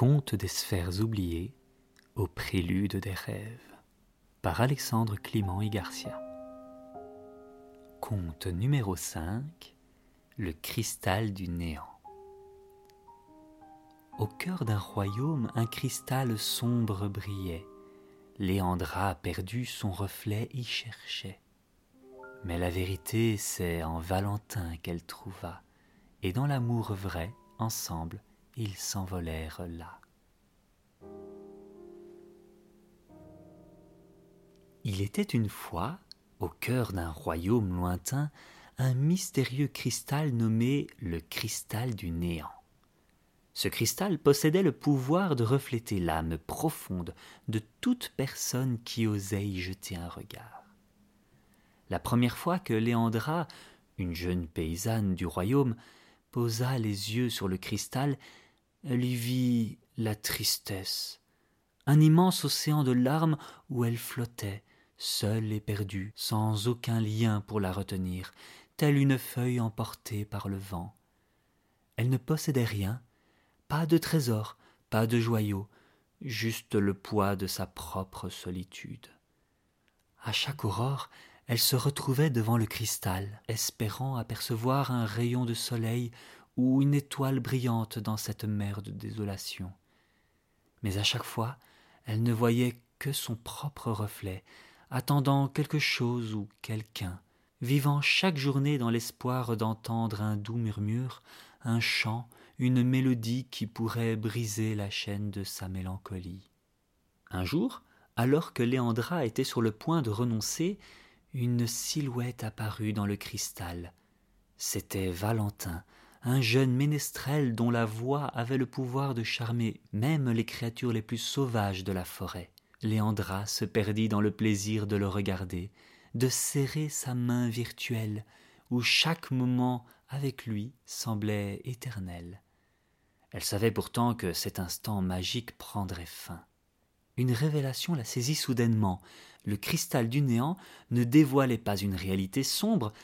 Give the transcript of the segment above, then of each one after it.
Conte des sphères oubliées au prélude des rêves par Alexandre Clément et Garcia. Conte numéro 5 Le cristal du néant. Au cœur d'un royaume, un cristal sombre brillait. Léandra, perdu, son reflet y cherchait. Mais la vérité, c'est en Valentin qu'elle trouva, et dans l'amour vrai, ensemble, ils s'envolèrent là. Il était une fois, au cœur d'un royaume lointain, un mystérieux cristal nommé le cristal du néant. Ce cristal possédait le pouvoir de refléter l'âme profonde de toute personne qui osait y jeter un regard. La première fois que Léandra, une jeune paysanne du royaume, posa les yeux sur le cristal, elle y vit la tristesse, un immense océan de larmes où elle flottait, seule et perdue, sans aucun lien pour la retenir, telle une feuille emportée par le vent. Elle ne possédait rien, pas de trésor, pas de joyaux, juste le poids de sa propre solitude. À chaque aurore, elle se retrouvait devant le cristal, espérant apercevoir un rayon de soleil ou une étoile brillante dans cette mer de désolation. Mais à chaque fois, elle ne voyait que son propre reflet, attendant quelque chose ou quelqu'un, vivant chaque journée dans l'espoir d'entendre un doux murmure, un chant, une mélodie qui pourrait briser la chaîne de sa mélancolie. Un jour, alors que Léandra était sur le point de renoncer, une silhouette apparut dans le cristal. C'était Valentin, un jeune ménestrel dont la voix avait le pouvoir de charmer même les créatures les plus sauvages de la forêt. Léandra se perdit dans le plaisir de le regarder, de serrer sa main virtuelle, où chaque moment avec lui semblait éternel. Elle savait pourtant que cet instant magique prendrait fin. Une révélation la saisit soudainement le cristal du néant ne dévoilait pas une réalité sombre,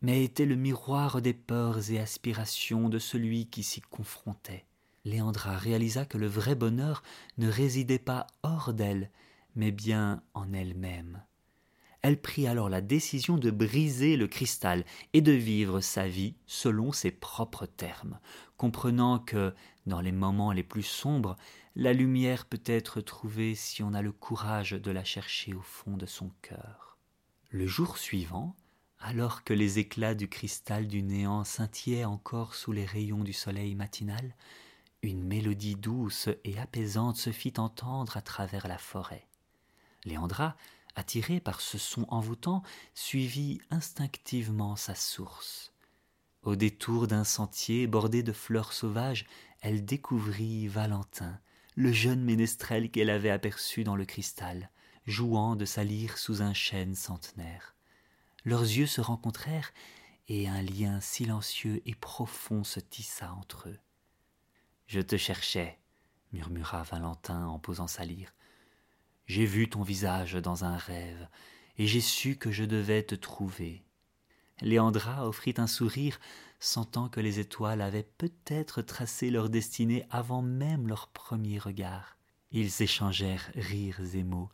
mais était le miroir des peurs et aspirations de celui qui s'y confrontait. Léandra réalisa que le vrai bonheur ne résidait pas hors d'elle, mais bien en elle-même. Elle prit alors la décision de briser le cristal et de vivre sa vie selon ses propres termes, comprenant que, dans les moments les plus sombres, la lumière peut être trouvée si on a le courage de la chercher au fond de son cœur. Le jour suivant, alors que les éclats du cristal du néant scintillaient encore sous les rayons du soleil matinal, une mélodie douce et apaisante se fit entendre à travers la forêt. Léandra, attirée par ce son envoûtant, suivit instinctivement sa source. Au détour d'un sentier bordé de fleurs sauvages, elle découvrit Valentin, le jeune ménestrel qu'elle avait aperçu dans le cristal, jouant de sa lyre sous un chêne centenaire. Leurs yeux se rencontrèrent, et un lien silencieux et profond se tissa entre eux. Je te cherchais, murmura Valentin en posant sa lyre. J'ai vu ton visage dans un rêve, et j'ai su que je devais te trouver. Léandra offrit un sourire, sentant que les étoiles avaient peut-être tracé leur destinée avant même leur premier regard. Ils échangèrent rires et mots,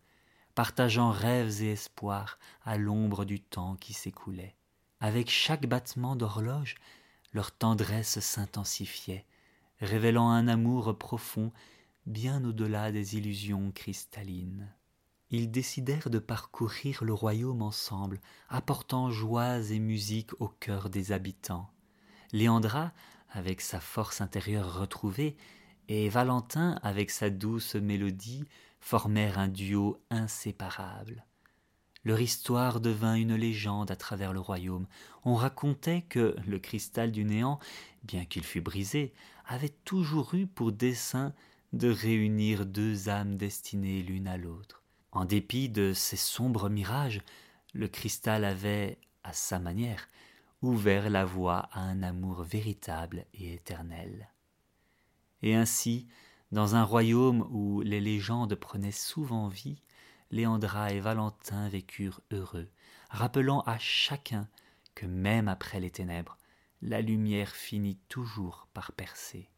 partageant rêves et espoirs à l'ombre du temps qui s'écoulait. Avec chaque battement d'horloge, leur tendresse s'intensifiait, révélant un amour profond bien au-delà des illusions cristallines ils décidèrent de parcourir le royaume ensemble, apportant joies et musique au cœur des habitants. Léandra, avec sa force intérieure retrouvée, et Valentin, avec sa douce mélodie, formèrent un duo inséparable. Leur histoire devint une légende à travers le royaume. On racontait que le cristal du néant, bien qu'il fût brisé, avait toujours eu pour dessein de réunir deux âmes destinées l'une à l'autre. En dépit de ces sombres mirages, le cristal avait, à sa manière, ouvert la voie à un amour véritable et éternel. Et ainsi, dans un royaume où les légendes prenaient souvent vie, Léandra et Valentin vécurent heureux, rappelant à chacun que même après les ténèbres, la lumière finit toujours par percer.